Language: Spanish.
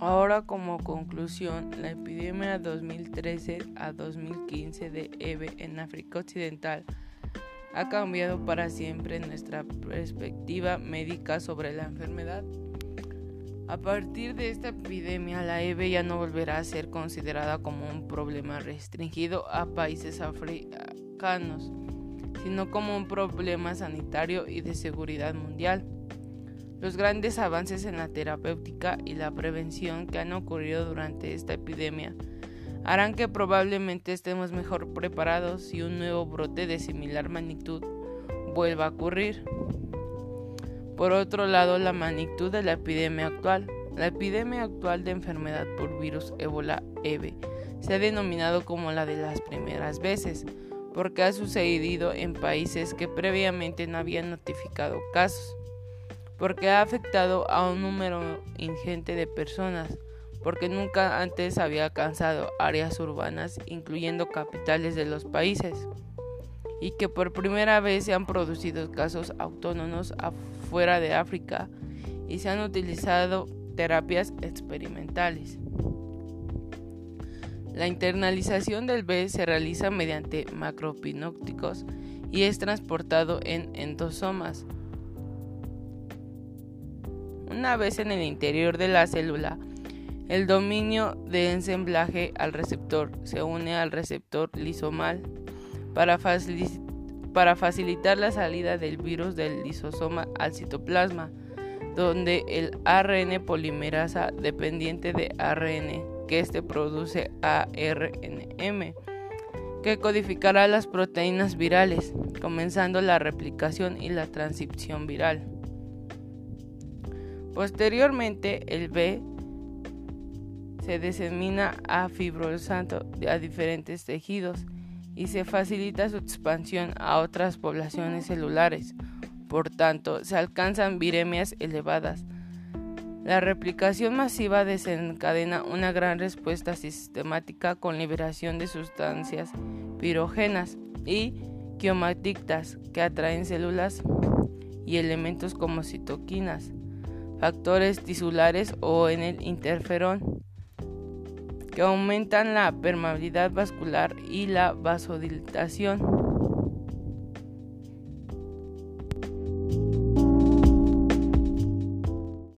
Ahora como conclusión, la epidemia 2013 a 2015 de EVE en África Occidental ha cambiado para siempre nuestra perspectiva médica sobre la enfermedad. A partir de esta epidemia, la EVE ya no volverá a ser considerada como un problema restringido a países africanos, sino como un problema sanitario y de seguridad mundial. Los grandes avances en la terapéutica y la prevención que han ocurrido durante esta epidemia harán que probablemente estemos mejor preparados si un nuevo brote de similar magnitud vuelva a ocurrir. Por otro lado, la magnitud de la epidemia actual. La epidemia actual de enfermedad por virus ébola EVE se ha denominado como la de las primeras veces, porque ha sucedido en países que previamente no habían notificado casos porque ha afectado a un número ingente de personas, porque nunca antes había alcanzado áreas urbanas, incluyendo capitales de los países, y que por primera vez se han producido casos autónomos afuera de África y se han utilizado terapias experimentales. La internalización del B se realiza mediante macropinópticos y es transportado en endosomas una vez en el interior de la célula, el dominio de ensamblaje al receptor se une al receptor lisomal para, facilitar la salida del virus del lisosoma al citoplasma, donde el ARN polimerasa dependiente de ARN que éste produce ARNM, que codificará las proteínas virales, comenzando la replicación y la transcripción viral. Posteriormente, el B se disemina a fibrosante a diferentes tejidos y se facilita su expansión a otras poblaciones celulares. Por tanto, se alcanzan viremias elevadas. La replicación masiva desencadena una gran respuesta sistemática con liberación de sustancias pirógenas y quiomatictas que atraen células y elementos como citoquinas factores tisulares o en el interferón que aumentan la permeabilidad vascular y la vasodilatación.